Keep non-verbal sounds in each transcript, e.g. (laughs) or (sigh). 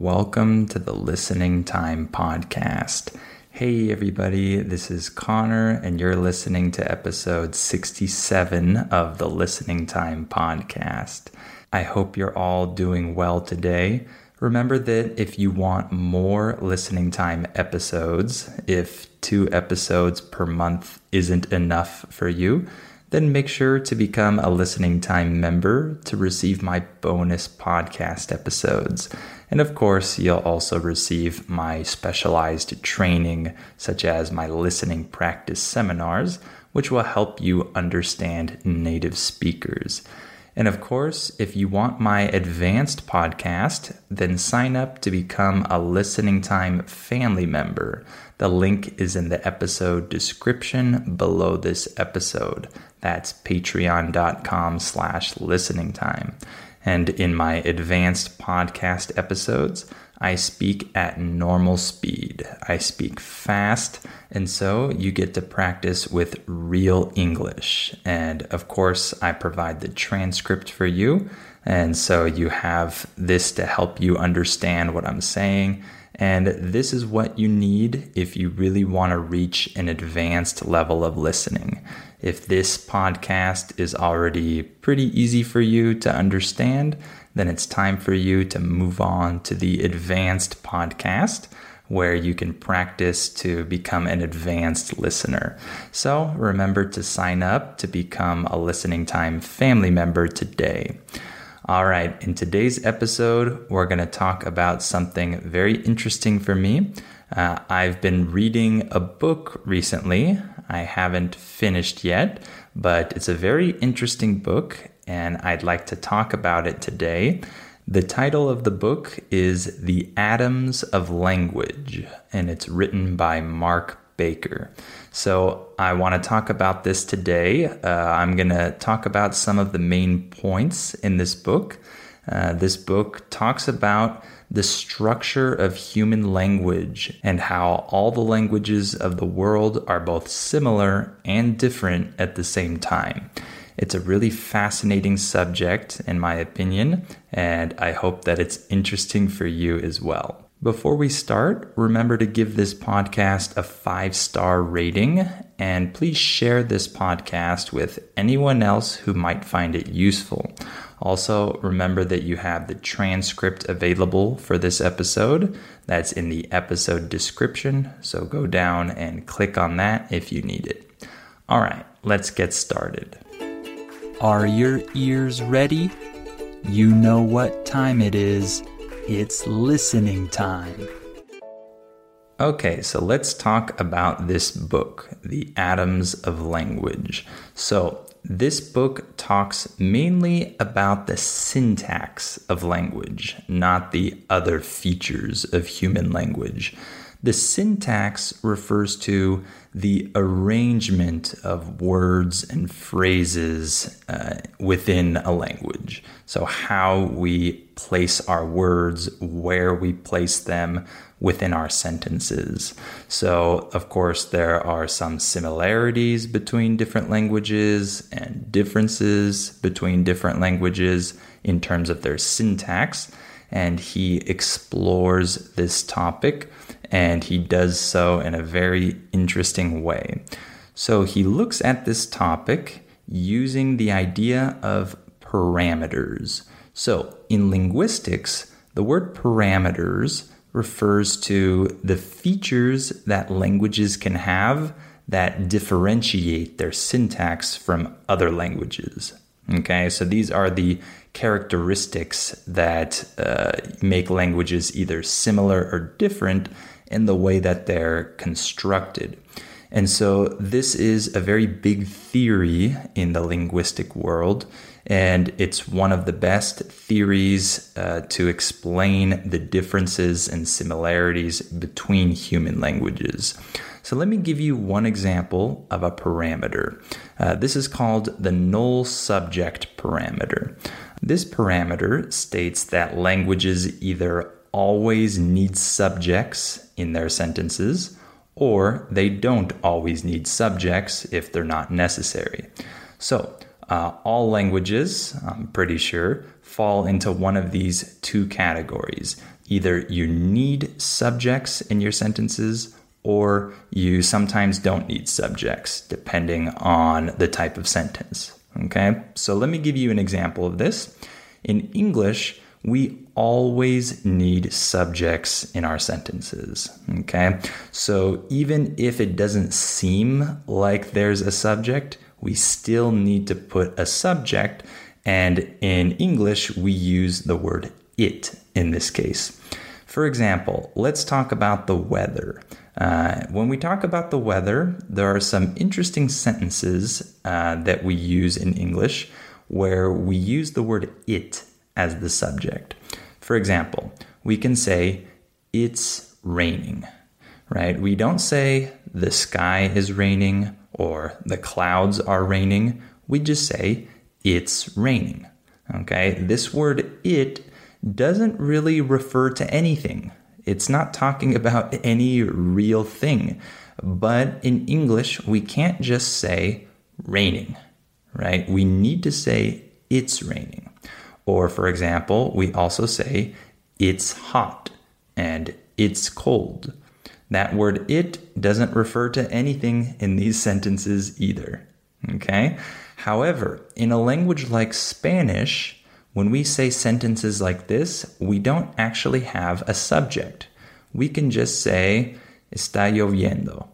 Welcome to the Listening Time Podcast. Hey, everybody, this is Connor, and you're listening to episode 67 of the Listening Time Podcast. I hope you're all doing well today. Remember that if you want more listening time episodes, if two episodes per month isn't enough for you, then make sure to become a listening time member to receive my bonus podcast episodes. And of course, you'll also receive my specialized training, such as my listening practice seminars, which will help you understand native speakers. And of course, if you want my advanced podcast, then sign up to become a Listening Time family member. The link is in the episode description below this episode. That's patreon.com slash listening time. And in my advanced podcast episodes, I speak at normal speed. I speak fast, and so you get to practice with real English. And of course, I provide the transcript for you. And so you have this to help you understand what I'm saying. And this is what you need if you really want to reach an advanced level of listening. If this podcast is already pretty easy for you to understand, then it's time for you to move on to the advanced podcast where you can practice to become an advanced listener. So remember to sign up to become a listening time family member today. All right, in today's episode, we're going to talk about something very interesting for me. Uh, I've been reading a book recently. I haven't finished yet, but it's a very interesting book and I'd like to talk about it today. The title of the book is The Atoms of Language, and it's written by Mark Baker. So, I want to talk about this today. Uh, I'm going to talk about some of the main points in this book. Uh, this book talks about the structure of human language and how all the languages of the world are both similar and different at the same time. It's a really fascinating subject, in my opinion, and I hope that it's interesting for you as well. Before we start, remember to give this podcast a five star rating and please share this podcast with anyone else who might find it useful. Also, remember that you have the transcript available for this episode. That's in the episode description, so go down and click on that if you need it. All right, let's get started. Are your ears ready? You know what time it is. It's listening time. Okay, so let's talk about this book, The Atoms of Language. So, this book talks mainly about the syntax of language, not the other features of human language. The syntax refers to the arrangement of words and phrases uh, within a language. So, how we place our words, where we place them within our sentences. So, of course, there are some similarities between different languages and differences between different languages in terms of their syntax. And he explores this topic and he does so in a very interesting way. So he looks at this topic using the idea of parameters. So in linguistics, the word parameters refers to the features that languages can have that differentiate their syntax from other languages. Okay, so these are the characteristics that uh, make languages either similar or different in the way that they're constructed. And so, this is a very big theory in the linguistic world, and it's one of the best theories uh, to explain the differences and similarities between human languages. So, let me give you one example of a parameter. Uh, this is called the null subject parameter. This parameter states that languages either always need subjects in their sentences, or they don't always need subjects if they're not necessary. So, uh, all languages, I'm pretty sure, fall into one of these two categories. either you need subjects in your sentences or you sometimes don't need subjects depending on the type of sentence. Okay, so let me give you an example of this. In English, we always need subjects in our sentences. Okay, so even if it doesn't seem like there's a subject, we still need to put a subject. And in English, we use the word it in this case. For example, let's talk about the weather. Uh, when we talk about the weather, there are some interesting sentences uh, that we use in English where we use the word it as the subject. For example, we can say, It's raining, right? We don't say, The sky is raining or The clouds are raining. We just say, It's raining. Okay, this word it doesn't really refer to anything. It's not talking about (laughs) any real thing. But in English, we can't just say raining, right? We need to say it's raining. Or, for example, we also say it's hot and it's cold. That word it doesn't refer to anything in these (laughs) sentences either. Okay? However, in a language like Spanish, when we say sentences like this, we don't actually have a subject. We can just say, está lloviendo.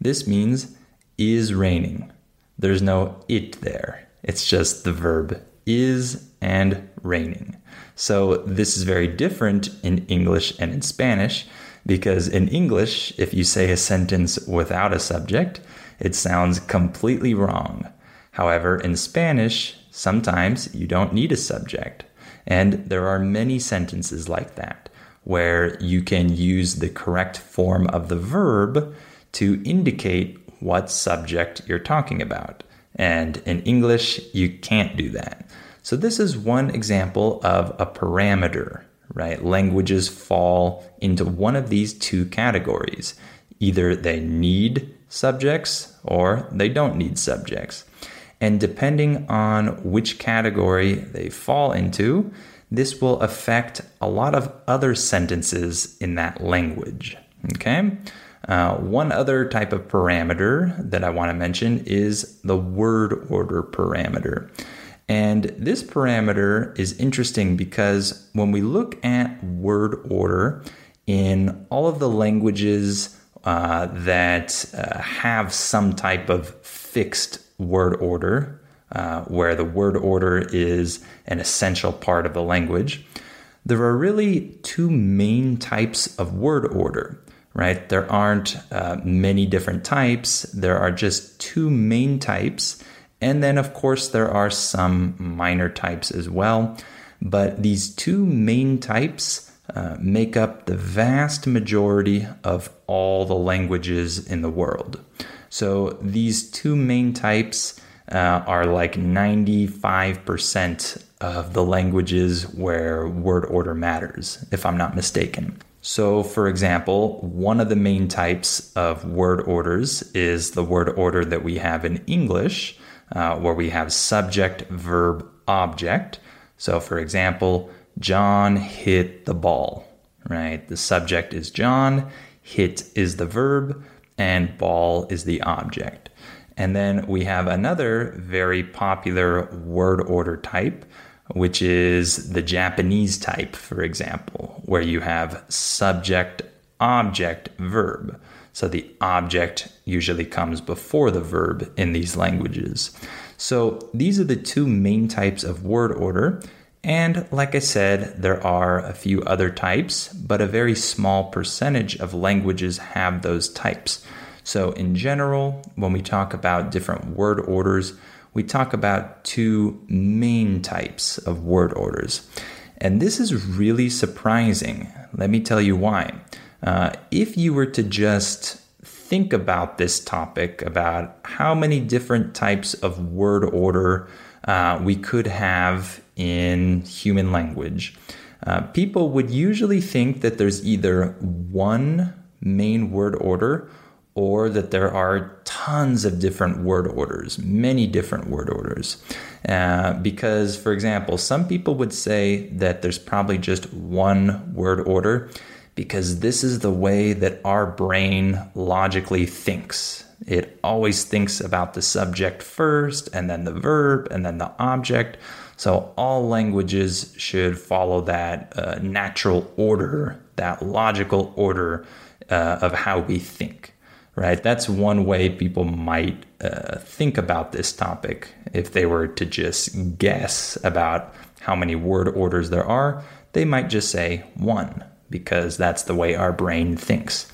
This means is raining. There's no it there. It's just the verb is and raining. So this is very different in English and in Spanish because in English, if you say a sentence without a subject, it sounds completely wrong. However, in Spanish, sometimes you don't need a subject. And there are many sentences like that where you can use the correct form of the verb to indicate what subject you're talking about. And in English, you can't do that. So, this is one example of a parameter, right? Languages fall into one of these two categories. Either they need subjects or they don't need subjects. And depending on which category they fall into, this will affect a lot of other sentences in that language. Okay? Uh, one other type of parameter that I want to mention is the word order parameter. And this parameter is interesting because when we look at word order in all of the languages uh, that uh, have some type of fixed word order, uh, where the word order is an essential part of the language, there are really two main types of word order right? There aren't uh, many different types, there are just two main types. And then, of course, there are some minor types as well. But these two main types uh, make up the vast majority of all the languages in the world. So these two main types uh, are like 95% of the languages where word order matters, if I'm not mistaken. So, for example, one of the main types of word orders is the word order that we have in English, uh, where we have subject, verb, object. So, for example, John hit the ball, right? The subject is John, hit is the verb, and ball is the object. And then we have another very popular word order type which is the Japanese type, for example, where you have subject, object, verb. So the object usually comes before the verb in these languages. So these are the two main types of word order. And like I said, there are a few other types, but a very small percentage of languages have those types. So, in general, when we talk about different word orders, we talk about two main types of word orders. And this is really surprising. Let me tell you why. Uh, if you were to just think about this topic, about how many different types of word order uh, we could have in human language, uh, people would usually think that there's either one main word order or that there are tons of different word orders, many different word orders. Uh, because, for example, some people would say that there's probably just one word order because this is the way that our brain logically thinks. It always thinks about the subject first, and then the verb, and then the object. So all languages should follow that uh, natural order, that logical order uh, of how we think, right? That's one way people might uh, think about this topic if they were to just guess about how many word orders there are. They might just say one because that's the way our brain thinks.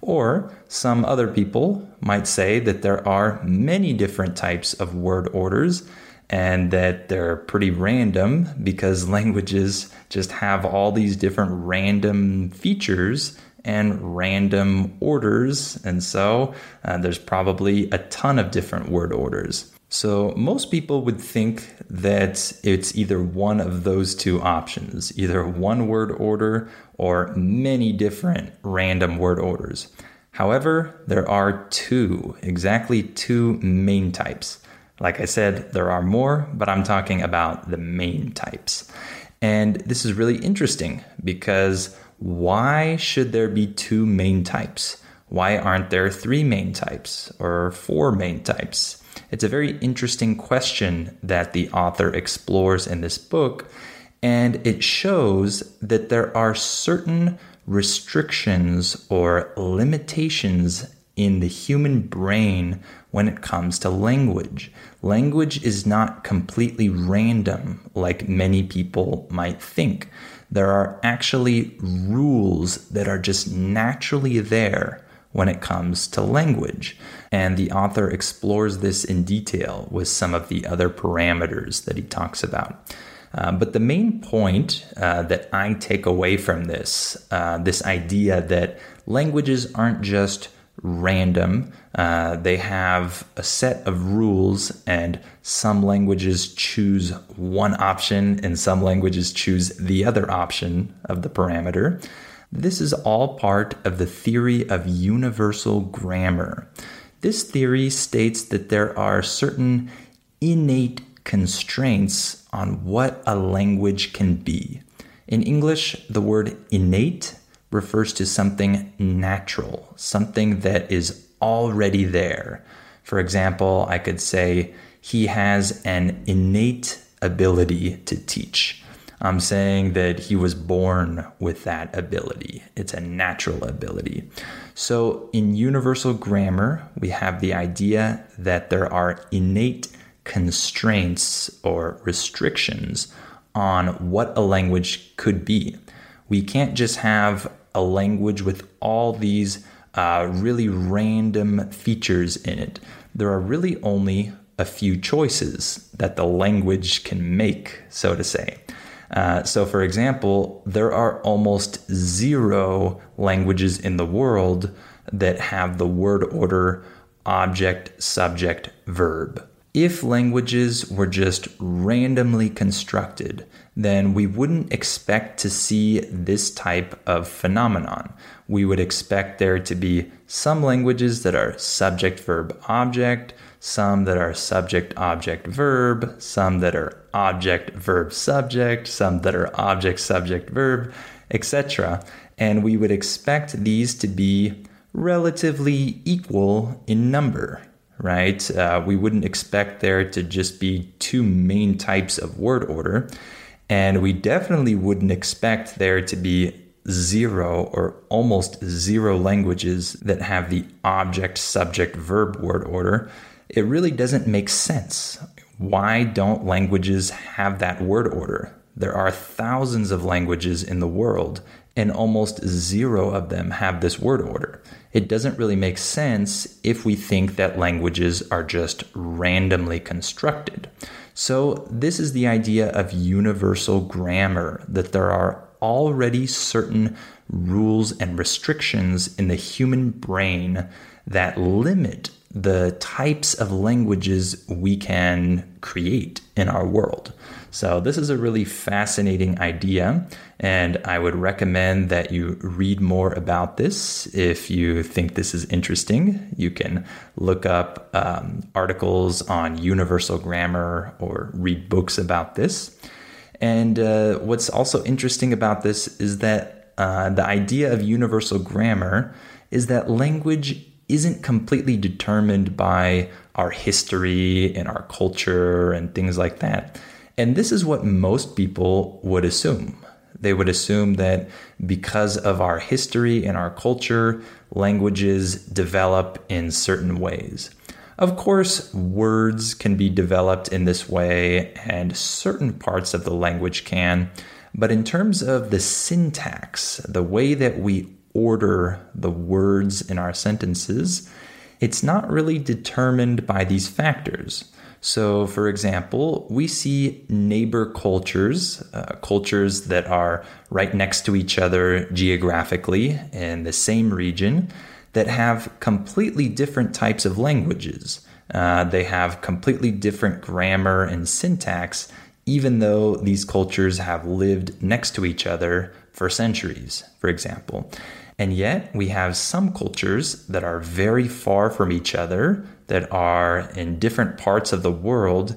Or some other people might say that there are many different types of word orders and that they're pretty random because (laughs) languages just have all these different random features and random orders. And so uh, there's probably a ton of different word orders. So most people would think that it's either one of those two options, either one word order or many different random word orders. However, there are two, exactly two main types. Like I said, there are more, but I'm talking about the main types. And this is really interesting because why should there be two main types? Why aren't there three main types or four main types? It's a very interesting question that the author explores in this book, and it shows that there are certain restrictions or limitations in the human brain when it comes to language. Language is not completely random like many people might think. There are actually rules that are just naturally there when it comes to language. And the author explores this in detail with some of the other parameters that he talks about. Uh, but the main point uh, that I take away from this, uh, this idea that languages aren't just random, uh, they have a set of rules, and some languages choose one option, and some languages choose the other option of the parameter. This is all part of the theory of universal grammar. This theory states that there are certain innate constraints on what a language can be. In English, the word innate refers to something natural, something that is already there. For example, I could say, he has an innate ability to teach. I'm saying that he was born with that ability. It's a natural ability. So, in universal grammar, we have the idea that there are innate constraints or restrictions on what a language could be. We can't just have a language with all these uh, really random features in it. There are really only a few choices that the language can make, so to say. Uh, so, for example, there are almost zero languages in the world that have the word order object, subject, verb. If languages were just randomly constructed, then we wouldn't expect to see this type of phenomenon. We would expect there to be some languages that are subject, verb, object, some that are subject, object, verb, some that are object, verb, subject, some that are object, subject, verb, etc. And we would expect these to be relatively equal in number right? Uh, we wouldn't expect there to just be two main types of word order. And we definitely wouldn't expect there to be zero or almost zero languages that have the object, subject, verb word order. It really doesn't make sense. Why don't languages have that word order? There are thousands of languages in the world, and almost zero of them have this word order. It doesn't really make sense if we think that languages are just randomly constructed. So, this is the idea of universal grammar that there are already certain rules and restrictions in the human brain that limit the types of languages we can create in our world. So, this is a really fascinating idea, and I would recommend that you read more about this. If you think this is interesting, you can look up um, articles on universal grammar or read books about this. And uh, what's also interesting about this is that uh, the idea of universal grammar is that language isn't completely determined by our history and our culture and things like that. And this is what most people would assume. They would assume that because of our history and our culture, languages develop in certain ways. Of course, words can be developed in this way, and certain parts of the language can. But in terms of the syntax, the way that we order the words in our sentences, it's not really determined by these factors. So, for example, we see neighbor cultures, uh, cultures that are right next to each other geographically in the same region, that have completely different types of languages. Uh, they have completely different grammar and syntax, even though these cultures have lived next to each other for centuries, for example. And yet, we have some cultures that are very far from each other, that are in different parts of the world,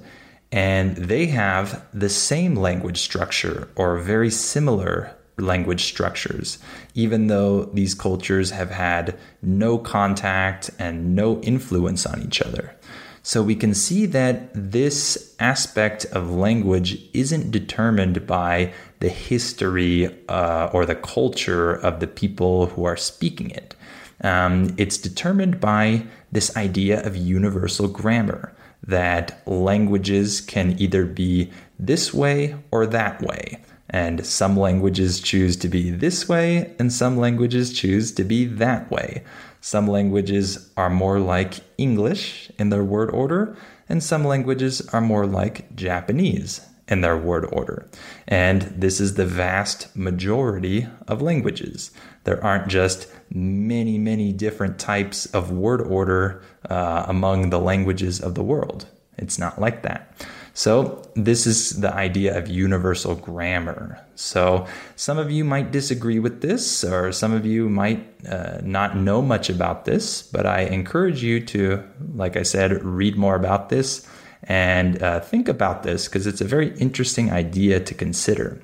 and they have the same language structure or very similar language structures, even though these cultures have had no contact and no influence on each other. So we can see that this aspect of language isn't determined by the history uh, or the culture of the people who are speaking it. Um, it's determined by this idea of universal grammar that languages can either be this way or that way. And some languages choose to be this way, and some languages choose to be that way. Some languages are more like English in their word order, and some languages are more like Japanese in their word order. And this is the vast majority of languages. There aren't just many, many different types of word order uh, among the languages of the world. It's not like that. So, this is the idea of universal grammar. So, some of you might disagree with this, or some of you might uh, not know much about this, but I encourage you to, like I said, read more about this and uh, think about this because it's a very interesting idea to consider.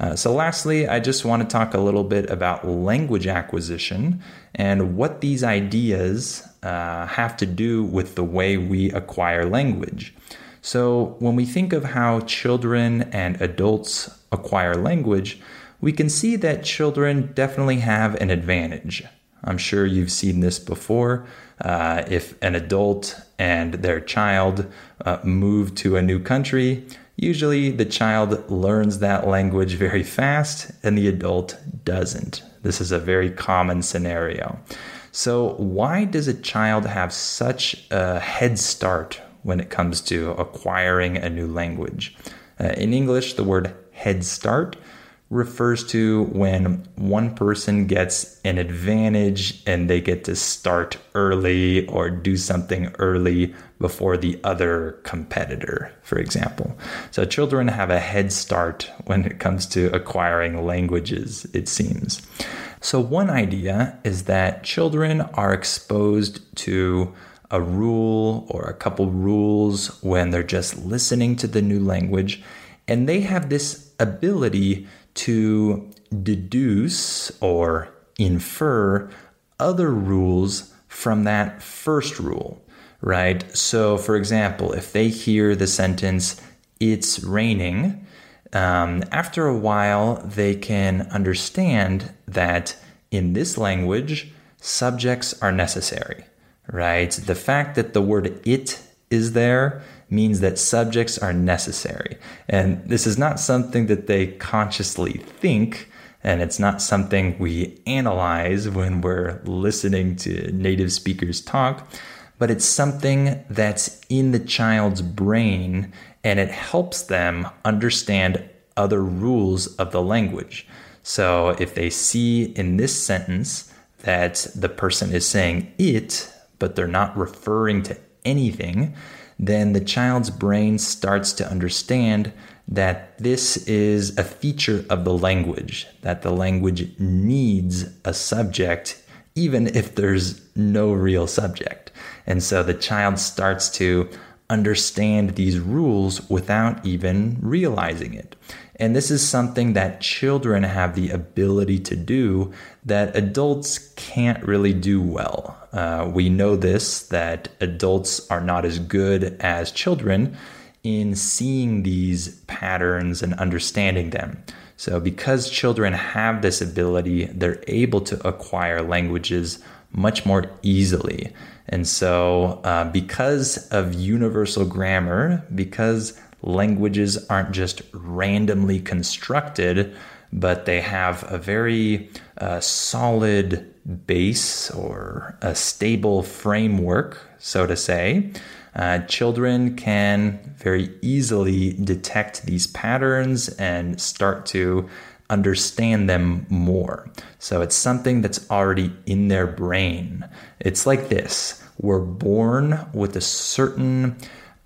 Uh, so, lastly, I just want to talk a little bit about language acquisition and what these ideas uh, have to do with the way we acquire language. So, when we think of how children and adults acquire language, we can see that children definitely have an advantage. I'm sure you've seen this before. Uh, if an adult and their child uh, move to a new country, usually the child learns that language very fast and the adult doesn't. This is a very common scenario. So, why does a child have such a head start when it comes to acquiring a new language. Uh, in English, the word head start refers to when one person gets an advantage and they get to start early or do something early before the other competitor, for example. So children have a head start when it comes to acquiring languages, it seems. So, one idea is that children are exposed to a rule or a couple rules when they're just listening to the new language. And they have this ability to deduce or infer other rules from that first rule, right? So, for example, if they hear the sentence, it's raining, um, after a while, they can understand that in this language, subjects are necessary right? The fact that the word it is there means that subjects are necessary. And this is not something that they consciously think, and it's not something we analyze when we're listening to native speakers talk, but it's something that's in the child's brain and it helps them understand other rules of the language. So if they see in this sentence that the person is saying it, but they're not referring to anything, then the child's brain starts to understand that this is a feature of the language, that the language needs a subject, even if there's no real subject. And so the child starts to understand these rules without even realizing it. And this is something that children have the ability to do that adults can't really do well. Uh, we know this that adults are not as good as children in seeing these patterns and understanding them. So, because children have this ability, they're able to acquire languages much more easily. And so, uh, because of universal grammar, because languages aren't just randomly constructed, but they have a very uh, solid base or a stable framework, so to say, uh, children can very easily detect these patterns and start to understand them more. So it's something that's already in their brain. It's like this we're born with a certain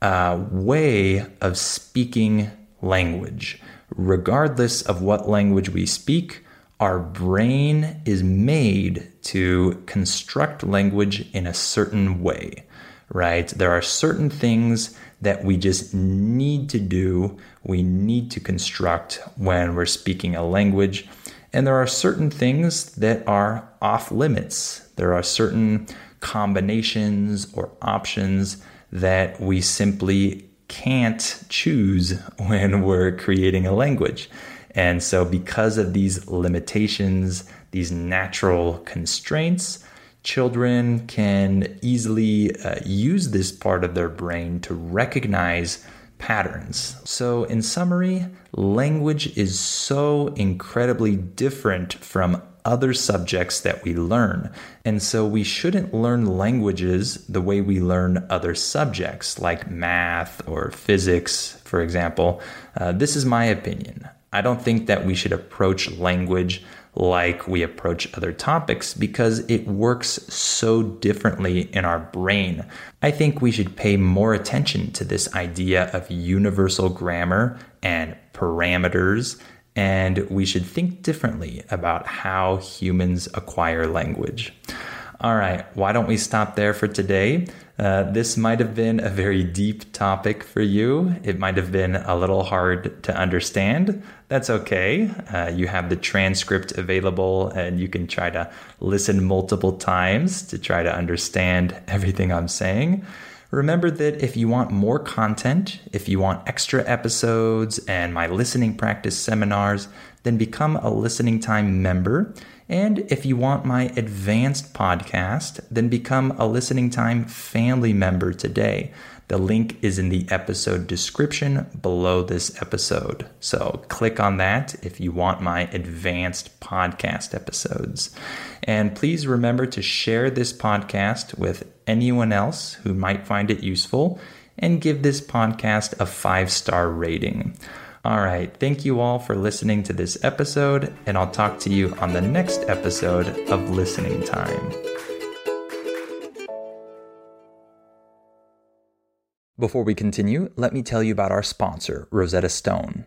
uh, way of speaking language. Regardless of what language we speak, our brain is made to construct language in a certain way, right? There are certain things that we just need to do, we need to construct when we're speaking a language. And there are certain things that are off limits. There are certain combinations or options that we simply can't choose (laughs) when we're creating a language. And so, because of these limitations, these natural constraints, children can easily uh, use this part of their brain to recognize patterns. So, in summary, language is so incredibly different from other subjects that we learn. And so we shouldn't learn languages the way we learn other subjects like math or physics, for example. Uh, this is my opinion. I don't think that we should approach language like we approach other topics because it works so differently in our brain. I think we should pay more attention to this idea of universal grammar and parameters, and we should think differently about how humans acquire language. All right, why don't we stop there for today? Uh, this might have been a very deep topic for you. It might have been a little hard to understand. That's okay. Uh, you have the transcript available and you can try to listen multiple times to try to understand (laughs) everything I'm saying. Remember that if you want more content, if you want extra episodes and my listening practice seminars, then become a listening time member and if you want my advanced podcast, then become a Listening Time family member today. The link is in the episode description below this episode. So click on that if you want my advanced podcast episodes. And please remember to share this podcast with anyone else who might find it useful and give this podcast a five star rating. All right. Thank you all for listening to this episode, and I'll talk to you on the next episode of Listening Time. Before we continue, let me tell you about our sponsor, Rosetta Stone.